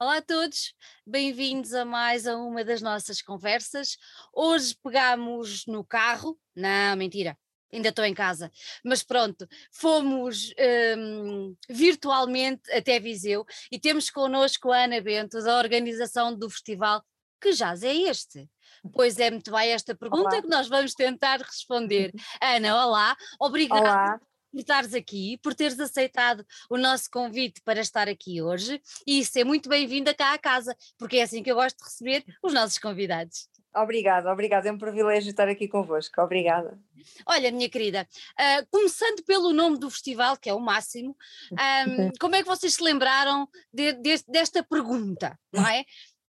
Olá a todos, bem-vindos a mais a uma das nossas conversas. Hoje pegamos no carro, não, mentira, ainda estou em casa, mas pronto, fomos um, virtualmente até Viseu e temos connosco a Ana Bento, da organização do festival. Que jazz é este? Pois é, muito bem esta pergunta olá. que nós vamos tentar responder. Ana, olá, obrigada olá por estares aqui, por teres aceitado o nosso convite para estar aqui hoje e ser muito bem-vinda cá à casa, porque é assim que eu gosto de receber os nossos convidados. Obrigada, obrigada, é um privilégio estar aqui convosco, obrigada. Olha, minha querida, uh, começando pelo nome do festival, que é o máximo, um, como é que vocês se lembraram de, de, desta pergunta, não é?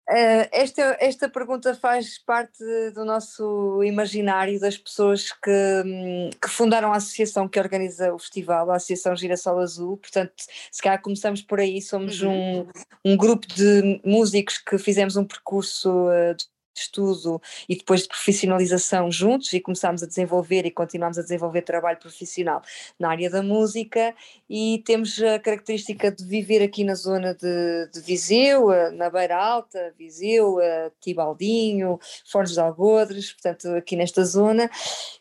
Uh, esta, esta pergunta faz parte do nosso imaginário das pessoas que, hum, que, fundaram a associação que organiza o festival, a Associação Girassol Azul. Portanto, se calhar começamos por aí, somos uhum. um, um grupo de músicos que fizemos um percurso uh, de estudo e depois de profissionalização juntos e começámos a desenvolver e continuamos a desenvolver trabalho profissional na área da música e temos a característica de viver aqui na zona de, de Viseu, na Beira Alta, Viseu, Tibaldinho, Fornos de Algodres, portanto aqui nesta zona.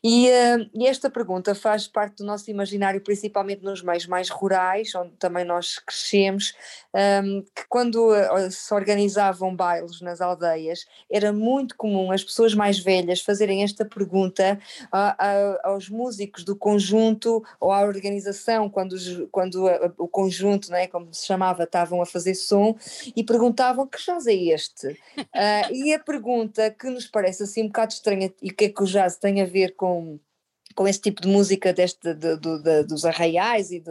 E, uh, e esta pergunta faz parte do nosso imaginário principalmente nos meios mais rurais, onde também nós crescemos, um, que quando uh, se organizavam bailes nas aldeias era comum as pessoas mais velhas fazerem esta pergunta a, a, aos músicos do conjunto ou à organização, quando, os, quando a, o conjunto, né, como se chamava, estavam a fazer som e perguntavam que jazz é este? uh, e a pergunta que nos parece assim um bocado estranha e o que é que o jazz tem a ver com com esse tipo de música deste, de, de, de, dos arraiais e,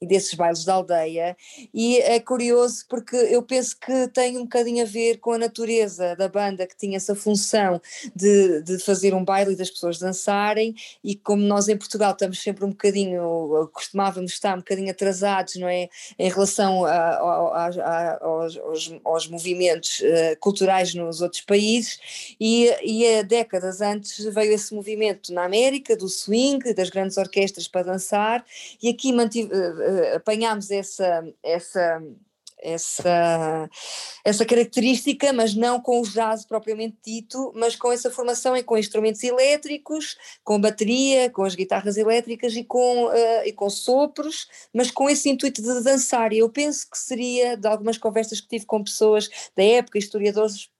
e, desses bailes da aldeia, e é curioso porque eu penso que tem um bocadinho a ver com a natureza da banda que tinha essa função de, de fazer um baile e das pessoas dançarem, e como nós em Portugal estamos sempre um bocadinho, costumávamos estar um bocadinho atrasados, não é, em relação a, a, a, aos, aos, aos, movimentos uh, culturais nos outros países, e, e há décadas antes veio esse movimento na América do Sul swing, das grandes orquestras para dançar, e aqui mantive, uh, apanhámos essa, essa, essa, essa característica, mas não com o jazz propriamente dito, mas com essa formação e com instrumentos elétricos, com bateria, com as guitarras elétricas e com, uh, e com sopros, mas com esse intuito de dançar. E eu penso que seria, de algumas conversas que tive com pessoas da época, historiadores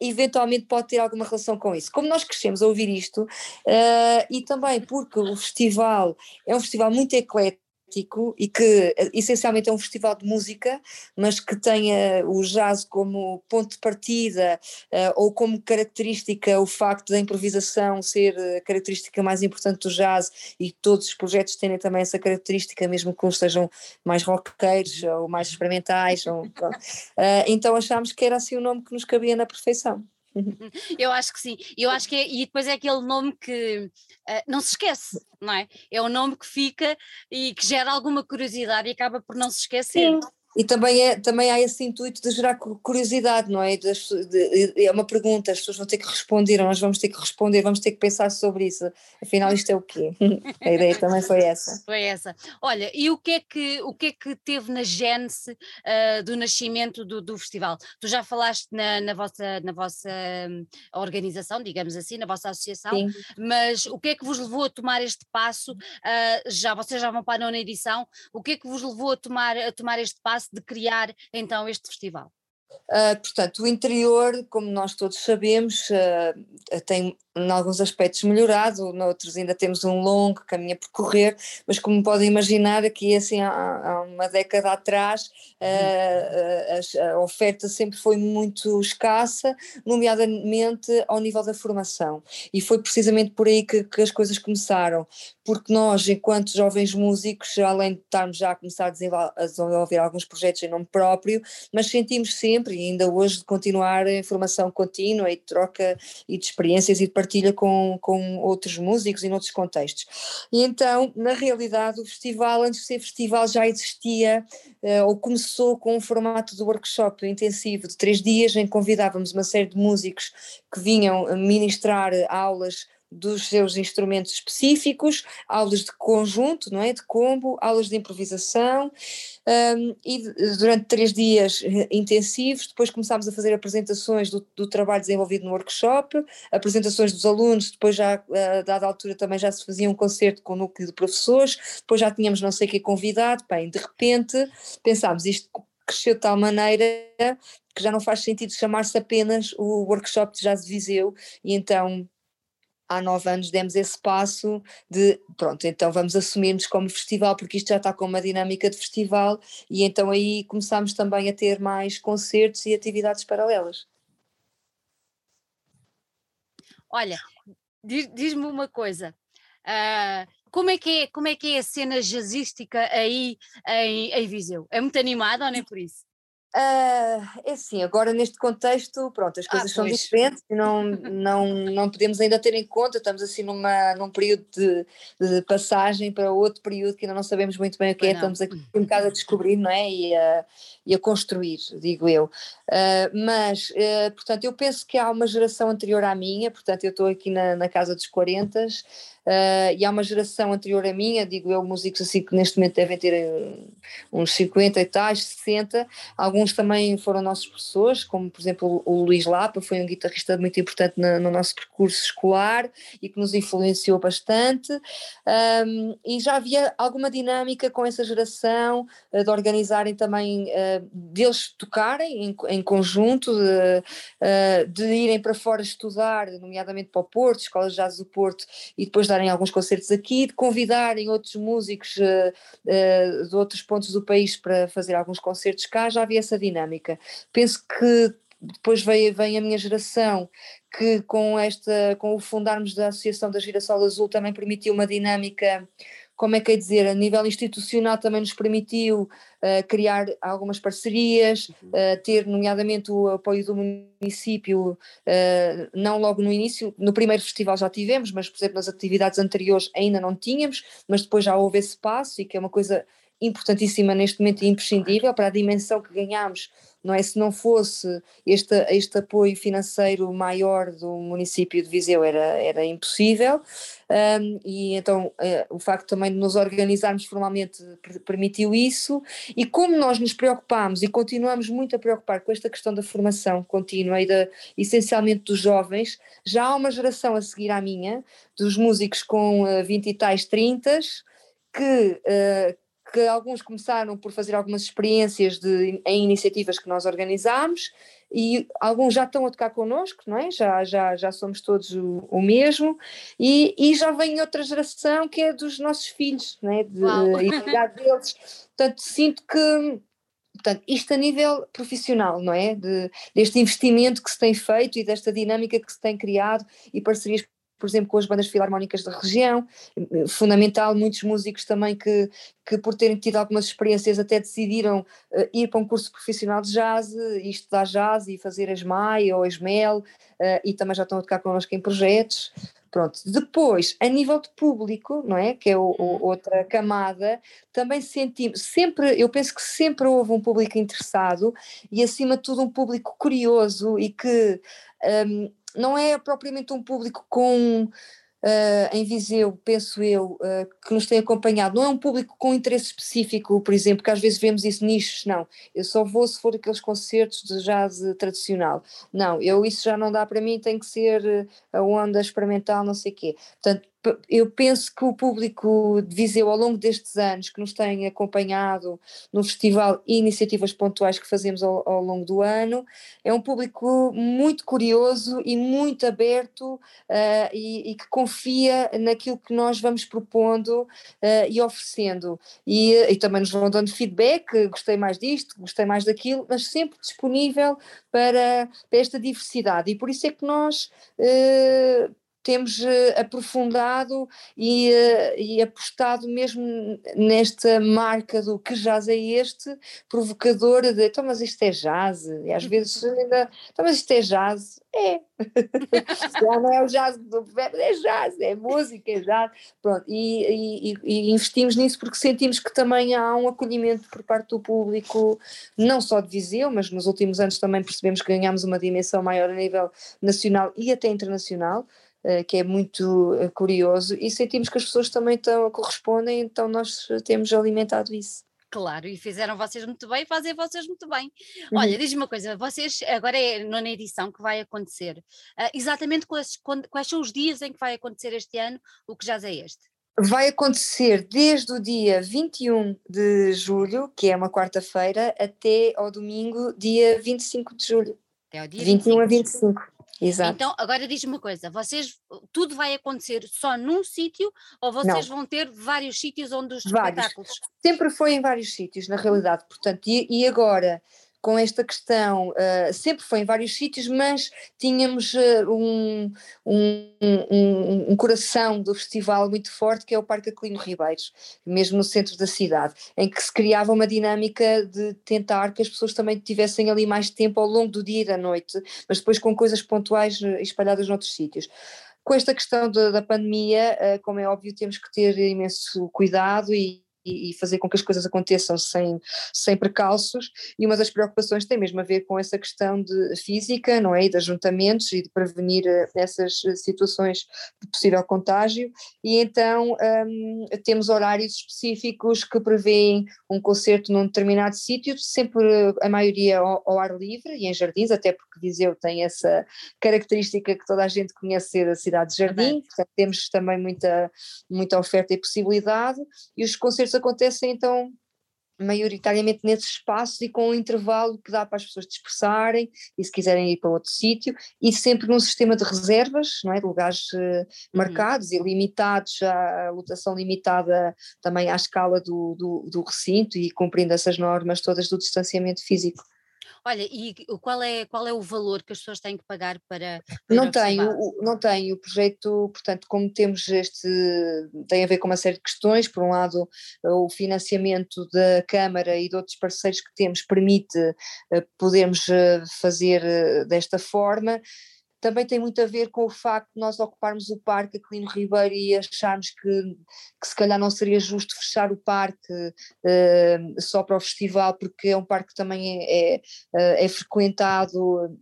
eventualmente pode ter alguma relação com isso. Como nós crescemos a ouvir isto, uh, e também porque o festival é um festival muito eclético, e que eh, essencialmente é um festival de música, mas que tenha o jazz como ponto de partida uh, ou como característica o facto da improvisação ser a característica mais importante do jazz e todos os projetos terem também essa característica, mesmo que uns sejam mais roqueiros ou mais experimentais. Ou, uh, então achámos que era assim o nome que nos cabia na perfeição. Eu acho que sim, eu acho que é, e depois é aquele nome que uh, não se esquece, não é? É o nome que fica e que gera alguma curiosidade e acaba por não se esquecer. Sim. E também, é, também há esse intuito de gerar curiosidade, não é? De, de, é uma pergunta, as pessoas vão ter que responder, nós vamos ter que responder, vamos ter que pensar sobre isso. Afinal, isto é o quê? A ideia também foi essa. Foi essa. Olha, e o que é que, o que, é que teve na gênese uh, do nascimento do, do festival? Tu já falaste na, na vossa, na vossa hum, organização, digamos assim, na vossa associação, Sim. mas o que é que vos levou a tomar este passo? Uh, já Vocês já vão para a nona edição, o que é que vos levou a tomar, a tomar este passo? De criar então este festival? Uh, portanto, o interior, como nós todos sabemos, uh, tem em alguns aspectos melhorado, noutros ainda temos um longo caminho a percorrer, mas como podem imaginar, aqui assim há, há uma década atrás uh, a, a, oferta sempre foi muito escassa, nomeadamente ao nível da formação, e foi precisamente por aí que, que as coisas começaram, porque nós, enquanto jovens músicos, além de estarmos já a começar a desenvolver, a desenvolver alguns projetos em nome próprio, mas sentimos sempre, e ainda hoje, de continuar a formação contínua e de troca e de experiências e de partilha com, com outros músicos e noutros contextos. E então, na realidade, o festival, antes de ser festival, já existia, uh, ou começou com um formato de workshop intensivo de três dias, em que convidávamos uma série de músicos que vinham ministrar aulas dos seus instrumentos específicos, aulas de conjunto, não é? De combo, aulas de improvisação, um, e durante três dias eh, intensivos, depois começámos a fazer apresentações do, do trabalho desenvolvido no workshop, apresentações dos alunos, depois já, a dada altura também já se fazia um concerto com o núcleo de professores, depois já tínhamos não sei o que convidado, bem, de repente pensámos isto cresceu de tal maneira que já não faz sentido chamar-se apenas o workshop de jazz de Viseu. E então há nove anos demos esse passo de pronto, então vamos assumir-nos como festival, porque isto já está com uma dinâmica de festival, e então aí começámos também a ter mais concertos e atividades paralelas. Olha, diz-me uma coisa. Uh, como é, que é, como é que é a cena jazzística aí em, em Viseu? É muito animada ou nem por isso? Uh, é assim, agora neste contexto, pronto, as ah, coisas ah, são diferentes e não, não, não podemos ainda ter em conta, estamos assim numa, num período de, de passagem para outro período que ainda não sabemos muito bem o que é, estamos aqui um bocado a descobrir, não é? E a, e a construir, digo eu. Uh, mas, uh, portanto, eu penso que há uma geração anterior à minha, portanto, eu estou aqui na, na casa dos 40 Uh, e há uma geração anterior à minha, digo eu, músicos assim que neste momento devem ter uh, uns 50 e tais, 60, alguns também foram nossos professores, como por exemplo o, Luís Lapa, foi um guitarrista muito importante no nosso percurso escolar e que nos influenciou bastante, um, e já havia alguma dinâmica com essa geração uh, de organizarem também, deles tocarem em, em conjunto, de, de irem para fora estudar, nomeadamente para o Porto, Escola de Jazz do Porto, e depois darem alguns concertos aqui, de convidarem outros músicos uh, uh, de outros pontos do país para fazer alguns concertos cá, já havia essa dinâmica. Penso que depois vem, vem a minha geração que com esta com o fundarmos da Associação da Girassol Azul também permitiu uma dinâmica como é que é dizer, a nível institucional também nos permitiu uh, criar algumas parcerias, uh, ter nomeadamente o apoio do município, uh, não logo no início, no primeiro festival já tivemos, mas por exemplo nas atividades anteriores ainda não tínhamos, mas depois já houve esse passo e que é uma coisa importantíssima neste momento e imprescindível para a dimensão que ganhamos não é? Se não fosse este, este apoio financeiro maior do município de Viseu era, era impossível um, e então uh, o facto também de nos organizarmos formalmente permitiu isso e como nós nos preocupámos e continuamos muito a preocupar com esta questão da formação contínua e da, essencialmente dos jovens, já há uma geração a seguir à minha, dos músicos com uh, 20 e tais 30 que, uh, que alguns começaram por fazer algumas experiências de, em iniciativas que nós organizámos e alguns já estão a tocar connosco, não é? Já, já, já somos todos o, o mesmo e, e já vem outra geração que é dos nossos filhos, não é? De, idade deles. Portanto, sinto que Portanto, isto a nível profissional, não é? De, deste investimento que se tem feito e desta dinâmica que se tem criado e parcerias por exemplo, com as bandas filarmónicas da região, fundamental, muitos músicos também que, que por terem tido algumas experiências até decidiram uh, ir para um curso profissional de jazz e estudar jazz e fazer a SMAI ou a SMEL uh, e também já estão a tocar connosco em projetos. Pronto, depois, a nível de público, não é? Que é o, o, uhum. outra camada, também sentimos, sempre, eu penso que sempre houve um público interessado e acima de tudo um público curioso e que um, não é propriamente um público com Uh, em Viseu, penso eu, uh, que nos tem acompanhado, não é um público com interesse específico, por exemplo, que às vezes vemos isso nichos, não. Eu só vou se for aqueles concertos de jazz tradicional. Não, eu isso já não dá para mim, tem que ser a onda experimental, não sei o quê. Portanto, eu penso que o público de Viseu ao longo destes anos que nos tem acompanhado no festival e iniciativas pontuais que fazemos ao, ao longo do ano é um público muito curioso e muito aberto uh, e, e, que confia naquilo que nós vamos propondo uh, e oferecendo. E, e, também nos vão dando feedback, gostei mais disto, gostei mais daquilo, mas sempre disponível para, para esta diversidade. E por isso é que nós uh, temos uh, aprofundado e, uh, e, apostado mesmo nesta marca do que jazz é este, provocadora de então, mas isto é jazz, e às vezes ainda, então, mas isto é jazz, é. Já não é o jazz do é jazz, é música, é jazz. Pronto, e, e, e, investimos nisso porque sentimos que também há um acolhimento por parte do público, não só de Viseu, mas nos últimos anos também percebemos que ganhámos uma dimensão maior a nível nacional e até internacional. Uh, que é muito uh, curioso, e sentimos que as pessoas também estão, correspondem, então nós temos alimentado isso. Claro, e fizeram vocês muito bem, fazem vocês muito bem. Uhum. Olha, diz-me uma coisa, vocês, agora é na edição que vai acontecer, uh, exatamente quais, quais são os dias em que vai acontecer este ano, o que já é este? Vai acontecer desde o dia 21 de julho, que é uma quarta-feira, até ao domingo, dia 25 de julho. Até ao dia 21 25 a 25. Exato. Então, agora diz-me uma coisa: vocês tudo vai acontecer só num sítio ou vocês Não. vão ter vários sítios onde os vários. espetáculos? Sempre foi em vários sítios, na realidade. Portanto, e, e agora com esta questão, uh, sempre foi em vários sítios, mas tínhamos uh, um, um, um, um, coração do festival muito forte, que é o Parque Aquilino Ribeiros, mesmo no centro da cidade, em que se criava uma dinâmica de tentar que as pessoas também tivessem ali mais tempo ao longo do dia e da noite, mas depois com coisas pontuais uh, espalhadas noutros sítios. Com esta questão de, da pandemia, como é óbvio, temos que ter imenso cuidado e e, fazer com que as coisas aconteçam sem, sem precalços, e uma das preocupações tem mesmo a ver com essa questão de física, não é, e de ajuntamentos e de prevenir eh, essas eh, situações de possível contágio, e então um, temos horários específicos que prevêem um concerto num determinado sítio, sempre a maioria ao, ao, ar livre e em jardins, até porque Viseu tem essa característica que toda a gente conhece ser a cidade de jardim, portanto temos também muita, muita oferta e possibilidade, e os concertos acontecem então maioritariamente nesses espaços e com um intervalo que dá para as pessoas dispersarem e se quiserem ir para outro sítio e sempre num sistema de reservas, não é, de lugares uh, marcados uhum. e limitados, à lotação limitada também à escala do, do, do recinto e cumprindo essas normas todas do distanciamento físico. Olha, e qual é, qual é o valor que as pessoas têm que pagar para. para não tenho, não tenho. O projeto, portanto, como temos este. tem a ver com uma série de questões. Por um lado, o financiamento da Câmara e de outros parceiros que temos permite eh, podermos eh, fazer eh, desta forma também tem muito a ver com o facto de nós ocuparmos o parque Aquilino Ribeiro e acharmos que, que se calhar não seria justo fechar o parque uh, só para o festival, porque é um parque que também é, é, eh, é frequentado uh,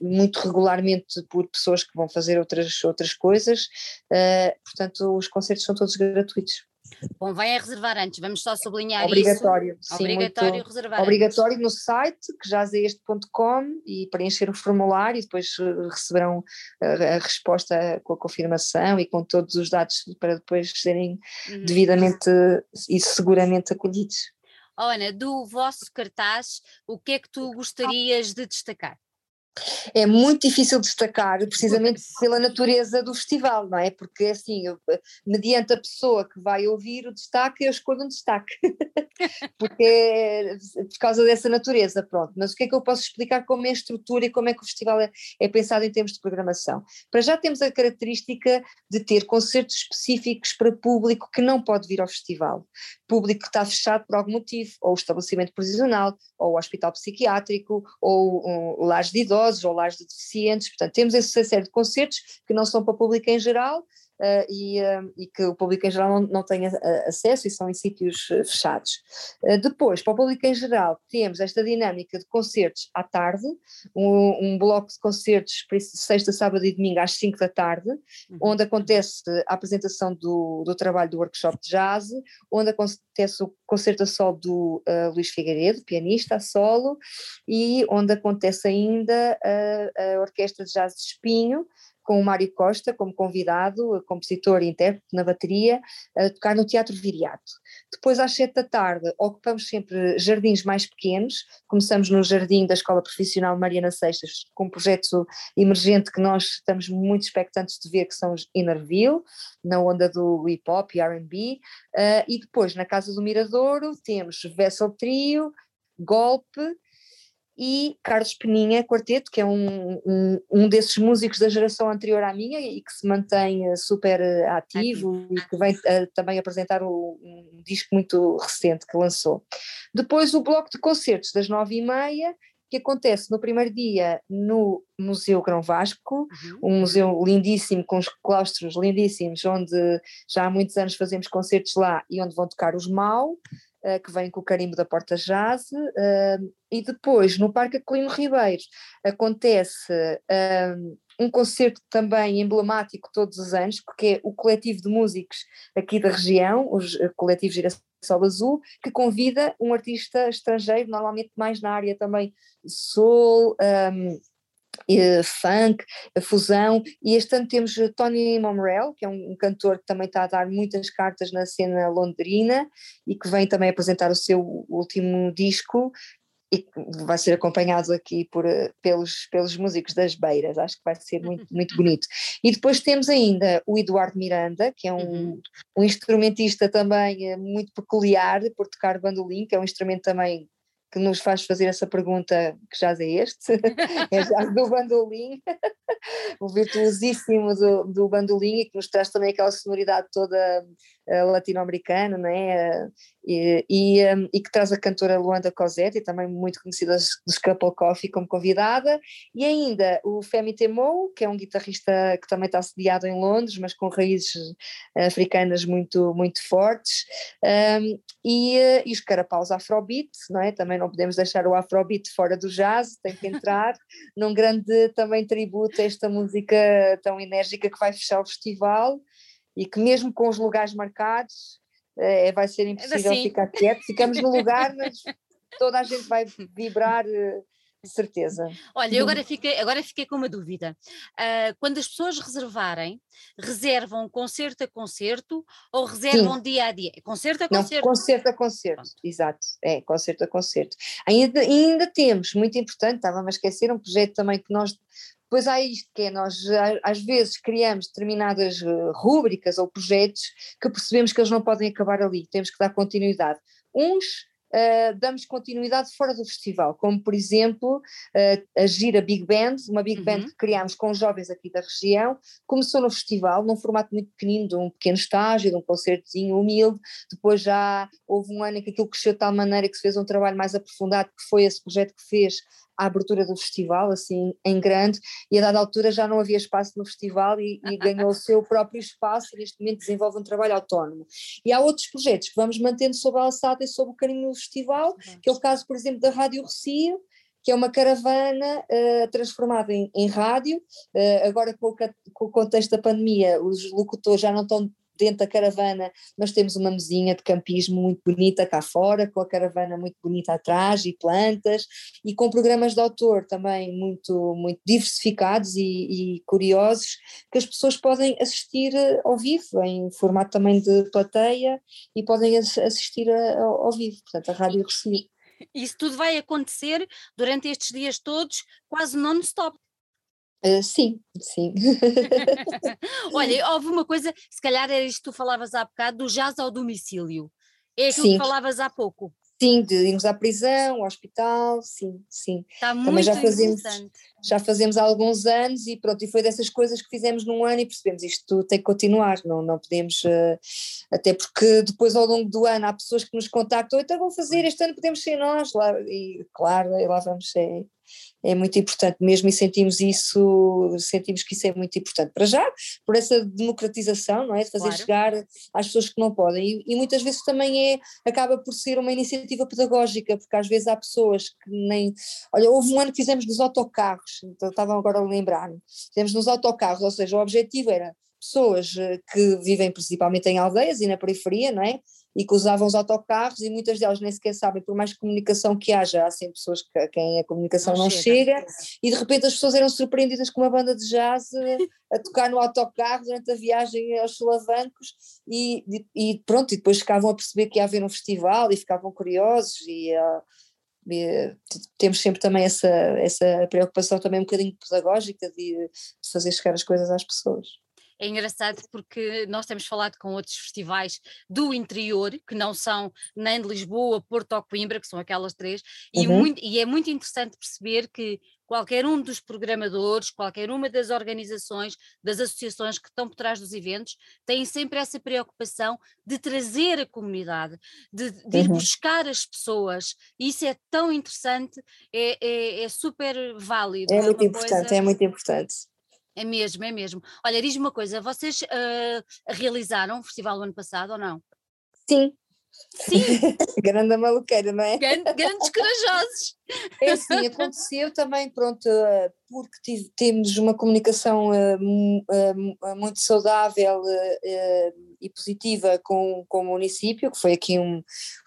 muito regularmente por pessoas que vão fazer outras, outras coisas, uh, portanto os concertos são todos gratuitos. Convém é reservar antes, vamos só sublinhar obrigatório, isso. Sim, obrigatório, muito, reservar Obrigatório antes. no site, que já é este.com e preencher o formulário e depois eh, receberão a, a, resposta com a confirmação e com todos os dados para depois serem uhum. devidamente e seguramente acolhidos. Oh, Ana, do vosso cartaz, o que é que tu gostarias de destacar? É muito difícil destacar precisamente pela natureza do festival, não é? Porque assim, eu, mediante a pessoa que vai ouvir o destaque, eu escolho um destaque, porque é por causa dessa natureza, pronto. Mas o que é que eu posso explicar como é a estrutura e como é que o festival é, é pensado em termos de programação? Para já temos a característica de ter concertos específicos para público que não pode vir ao festival, público que está fechado por algum motivo, ou o estabelecimento prisional, ou o hospital psiquiátrico, ou um, lares de idosos, ou lares de deficientes, portanto temos essa série de concertos que não são para o público em geral uh, e, uh, e, que o público em geral não, não tem acesso e são em sítios fechados. Depois, para o público em geral, temos esta dinâmica de concertos à tarde, um, um bloco de concertos sexta, sábado e domingo às 5 da tarde, uhum. onde acontece a apresentação do, do trabalho do workshop de jazz, onde acontece o concerto a solo do uh, Luís Figueiredo, pianista a solo, e onde acontece ainda a, a Orquestra de Jazz de Espinho, com o Mário Costa como convidado, compositor e intérprete na bateria, a tocar no Teatro Viriato. Depois, às sete da tarde, ocupamos sempre jardins mais pequenos, começamos no jardim da Escola Profissional Mariana Seixas, com um projeto emergente que nós estamos muito expectantes de ver, que são os Innerville, na onda do hip-hop e R&B, uh, e depois, na Casa do Miradouro, temos Vessel Trio, Golpe, e Carlos Peninha Quarteto, que é um, um, um, desses músicos da geração anterior à minha e que se mantém eh, super eh, ativo e que vem uh, também apresentar um, um, disco muito recente que lançou. Depois o bloco de concertos das nove e meia, que acontece no primeiro dia no Museu Grão Vasco, uhum. um museu lindíssimo, com os claustros lindíssimos, onde já há muitos anos fazemos concertos lá e onde vão tocar os uh, que vem com o carimbo da Porta Jazz, uh, e depois no Parque Aquilino Ribeiro acontece uh, um concerto também emblemático todos os anos, porque é o coletivo de músicos aqui da região, o coletivo Girassol Azul, que convida um artista estrangeiro, normalmente mais na área também soul, um, funk, fusão, e este ano temos Tony Momrell, que é um, cantor que também está a dar muitas cartas na cena londrina e que vem também apresentar o seu último disco e vai ser acompanhado aqui por, pelos, pelos músicos das Beiras, acho que vai ser muito, muito bonito. E depois temos ainda o Eduardo Miranda, que é um, uhum. um instrumentista também eh, muito peculiar por tocar bandolim, que é um instrumento também que nos faz fazer essa pergunta que já é este, é já do bandolim, o virtuosíssimo do, do bandolim e que nos traz também aquela sonoridade toda latino-americana, né? E, e, um, e, que traz a cantora Luanda Cosette, também muito conhecida dos Couple Coffee como convidada, e ainda o Femi Temo, que é um guitarrista que também está sediado em Londres, mas com raízes africanas muito, muito fortes, um, e, uh, e os carapaus Afrobeat, não é? Também não podemos deixar o Afrobeat fora do jazz, tem que entrar num grande também tributo a esta música tão enérgica que vai fechar o festival e que mesmo com os lugares marcados é, vai ser impossível assim. ficar quieto, ficamos no lugar, mas toda a gente vai vibrar eh, de certeza. Olha, eu agora fiquei, agora fiquei com uma dúvida. Uh, quando as pessoas reservarem, reservam concerto a concerto ou reservam Sim. dia a dia? Concerto a concerto? Não, concerto a concerto, Pronto. exato. É, concerto a concerto. Ainda, ainda temos, muito importante, estava-me a esquecer, um projeto também que nós Pois há isto que é, nós às vezes criamos determinadas eh, rúbricas ou projetos que percebemos que eles não podem acabar ali, temos que dar continuidade. Uns Uh, damos continuidade fora do festival, como por exemplo uh, a Gira Big Band, uma Big uhum. Band que criámos com jovens aqui da região, começou no festival, num formato muito pequenino, de um pequeno estágio, de um concertozinho humilde, depois já houve um ano em que aquilo cresceu de tal maneira que se fez um trabalho mais aprofundado, que foi esse projeto que fez a abertura do festival, assim, em grande, e a dada altura já não havia espaço no festival e, e ganhou o seu próprio espaço e neste momento desenvolve um trabalho autónomo. E há outros projetos que vamos mantendo sob a alçada e sob o carinho do festival, que é o caso, por exemplo, da Rádio Rocio, que é uma caravana uh, transformada em, em rádio. Uh, agora, com o, com o, contexto da pandemia, os locutores já não estão dentro da caravana nós temos uma mesinha de campismo muito bonita cá fora, com a caravana muito bonita atrás e plantas, e com programas de autor também muito, muito diversificados e, e curiosos, que as pessoas podem assistir eh, ao vivo, em formato também de plateia, e podem assistir ao, ao vivo, portanto a rádio recebe. Isso tudo vai acontecer durante estes dias todos, quase non-stop. Uh, sim, sim. Olha, houve uma coisa, se calhar era isto que tu falavas há bocado, do jazz ao domicílio. É aquilo sim. que falavas há pouco. Sim, de irmos à prisão, ao hospital, sim, sim. Está muito Também já fazemos, já fazemos há alguns anos e pronto, e foi dessas coisas que fizemos num ano e percebemos isto tem que continuar, não, não podemos, uh, até porque depois ao longo do ano há pessoas que nos contactam, então vão fazer, este ano podemos ser nós, lá, e claro, lá vamos, é, é muito importante mesmo e sentimos isso, sentimos que isso é muito importante. Para já, por essa democratização, não é? De fazer claro. chegar às pessoas que não podem. E, e, muitas vezes também é, acaba por ser uma iniciativa pedagógica, porque às vezes há pessoas que nem. Olha, houve um ano que fizemos nos autocarros, então estavam agora a lembrar-me. Fizemos nos autocarros, ou seja, o objetivo era pessoas eh, que vivem principalmente em aldeias e na periferia, não é? E que usavam os autocarros e muitas delas nem sequer sabem, por mais comunicação que haja, há sempre pessoas que, a quem a comunicação não, não chega, chega, e de repente as pessoas eram surpreendidas com uma banda de jazz eh, a tocar no autocarro durante a viagem aos solavancos e, e, pronto, e depois ficavam a perceber que ia haver um festival e ficavam curiosos e, uh, e temos sempre também essa, essa preocupação também um bocadinho pedagógica de fazer chegar as coisas às pessoas é engraçado porque nós temos falado com outros festivais do interior, que não são nem de Lisboa, Porto ou Coimbra, que são aquelas três, uhum. e, muito, e é muito interessante perceber que qualquer um dos programadores, qualquer uma das organizações, das associações que estão por trás dos eventos, têm sempre essa preocupação de trazer a comunidade, de, de ir uhum. buscar as pessoas. Isso é tão interessante, é, é, é super válido. É, é muito importante, coisa... é muito importante. É mesmo, é mesmo. Olha, diz-me uma coisa, vocês uh, realizaram o festival no ano passado ou não? Sim, Sim. grande maluqueira, não é? Grande, grandes corajosos. É assim, aconteceu também, pronto, porque tive, temos uma comunicação uh, uh, muito saudável e positiva com, com o município, que foi aqui um,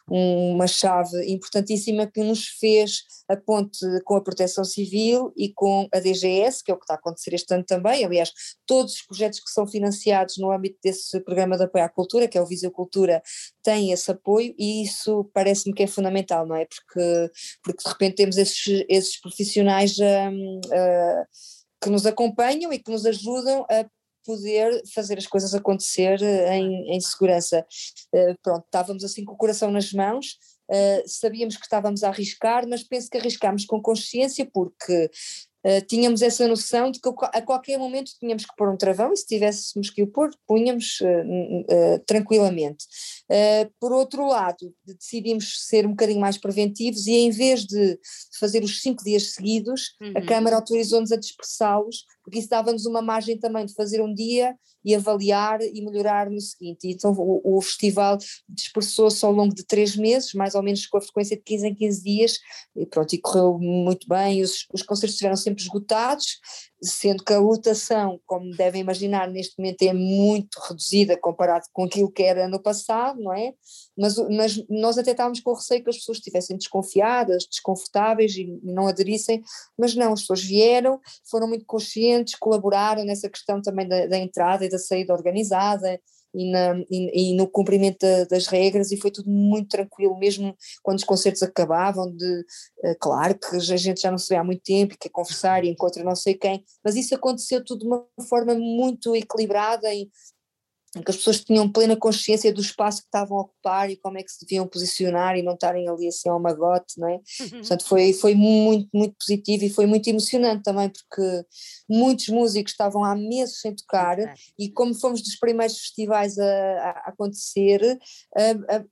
uma chave importantíssima que nos fez a ponte com a Proteção Civil e com a DGS, que é o que está a acontecer este ano também. Aliás, todos os projetos que são financiados no âmbito desse programa de apoio à cultura, que é o Viseu Cultura, têm esse apoio e isso parece-me que é fundamental, não é? Porque, porque de repente temos esses, esses profissionais um, uh, que nos acompanham e que nos ajudam a poder fazer as coisas acontecer eh, em, em segurança. Uh, pronto, estávamos assim com o coração nas mãos, uh, sabíamos que estávamos a arriscar, mas penso que arriscámos com consciência porque Uh, tínhamos essa noção de que a qualquer momento tínhamos que pôr um travão e se tivéssemos que o pôr, punhamos uh, uh, tranquilamente. Por outro lado, decidimos ser um bocadinho mais preventivos e em vez de fazer os cinco dias seguidos, uhum. a Câmara autorizou-nos a dispersá-los, porque isso dava-nos uma margem também de fazer um dia e avaliar e melhorar no seguinte. Então o, o festival dispersou-se ao longo de três meses, mais ou menos com a frequência de 15 em 15 dias, e pronto, e correu muito bem, os, os concertos estiveram sempre esgotados, sendo que a lotação, como devem imaginar, neste momento é muito reduzida comparado com aquilo que era no passado, não é? Mas, mas nós até estávamos com receio que as pessoas estivessem desconfiadas, desconfortáveis e não aderissem, mas não, as pessoas vieram, foram muito conscientes, colaboraram nessa questão também da, da entrada e da saída organizada, e, na, e, e, no cumprimento da, das regras e foi tudo muito tranquilo, mesmo quando os concertos acabavam, de, uh, claro que a gente já não se vê há muito tempo e quer conversar e encontra não sei quem, mas isso aconteceu tudo de uma forma muito equilibrada e em que as pessoas tinham plena consciência do espaço que estavam a ocupar e como é que se deviam posicionar e não estarem ali assim ao magote, não é? Uhum. Portanto, foi, foi muito, muito positivo e foi muito emocionante também, porque muitos músicos estavam há meses sem tocar e como fomos dos primeiros festivais a, a acontecer, a, a,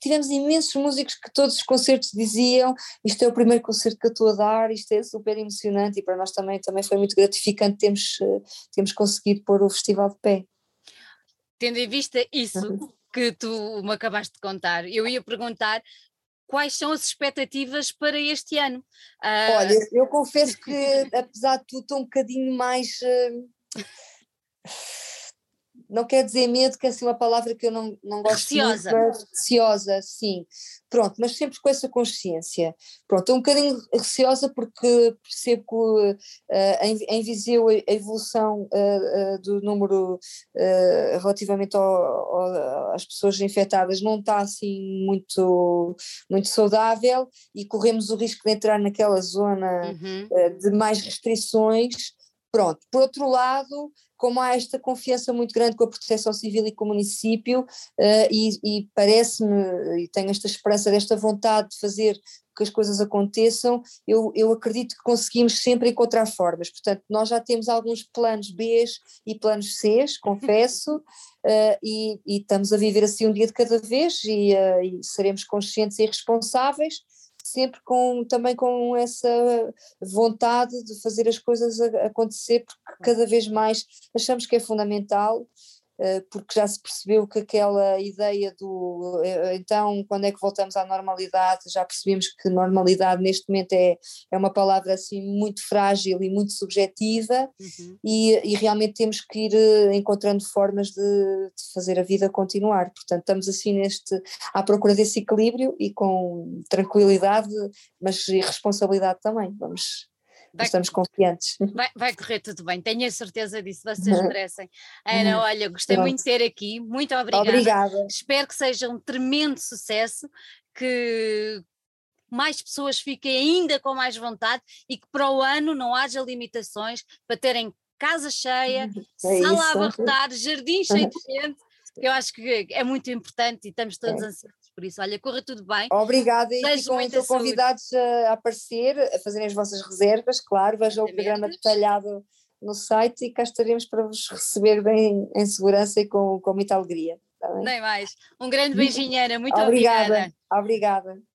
tivemos imensos músicos que todos os concertos diziam isto é o primeiro concerto que eu estou a dar, isto é super emocionante e para nós também, também foi muito gratificante termos, termos conseguido pôr o festival de pé tendo em vista isso que tu me acabaste de contar, eu ia perguntar quais são as expectativas para este ano. Uh... Olha, eu confesso que apesar de tudo estou um bocadinho mais. Uh não quer dizer medo, que é assim uma palavra que eu não, não gosto receosa. muito, receosa, sim, pronto, mas sempre com essa consciência, pronto, um bocadinho receosa porque percebo que uh, em, em Viseu a evolução uh, uh, do número relativamente ao, ao, às pessoas infectadas não está assim muito, muito saudável e corremos o risco de entrar naquela zona uhum. de mais restrições, pronto, por outro lado como há esta confiança muito grande com a proteção civil e com o município, uh, e, e parece-me, e tenho esta esperança desta vontade de fazer que as coisas aconteçam, eu, eu acredito que conseguimos sempre encontrar formas. Portanto, nós já temos alguns planos B e planos C, confesso, uh, e, e, estamos a viver assim um dia de cada vez e, uh, e seremos conscientes e responsáveis sempre com, também com essa vontade de fazer as coisas acontecer, porque cada vez mais achamos que é fundamental porque já se percebeu que aquela ideia do eh, então quando é que voltamos à normalidade, já percebemos que normalidade neste momento é, é uma palavra assim muito frágil e muito subjetiva uhum. e, e, realmente temos que ir eh, encontrando formas de, de, fazer a vida continuar, portanto estamos assim neste, à procura desse equilíbrio e com tranquilidade, mas responsabilidade também, vamos Vai, estamos confiantes. Vai, vai, correr tudo bem, tenho a certeza disso, vocês merecem. Ana, olha, gostei Pronto. muito de ter aqui, muito obrigada. Obrigada. Espero que seja um tremendo sucesso, que mais pessoas fiquem ainda com mais vontade e que para o ano não haja limitações para terem casa cheia, é sala isso. a abarrotar, jardim cheio de gente. Eu acho que é muito importante e estamos todos é. ansiosos por isso, olha, corra tudo bem. Obrigada e ficam então convidados a aparecer, a fazerem as vossas reservas, claro, vejam o programa detalhado no site e cá estaremos para vos receber bem em segurança e com, com muita alegria. Tá Nem mais. Um grande beijinho, Ana. Muito obrigada. Obrigada. obrigada.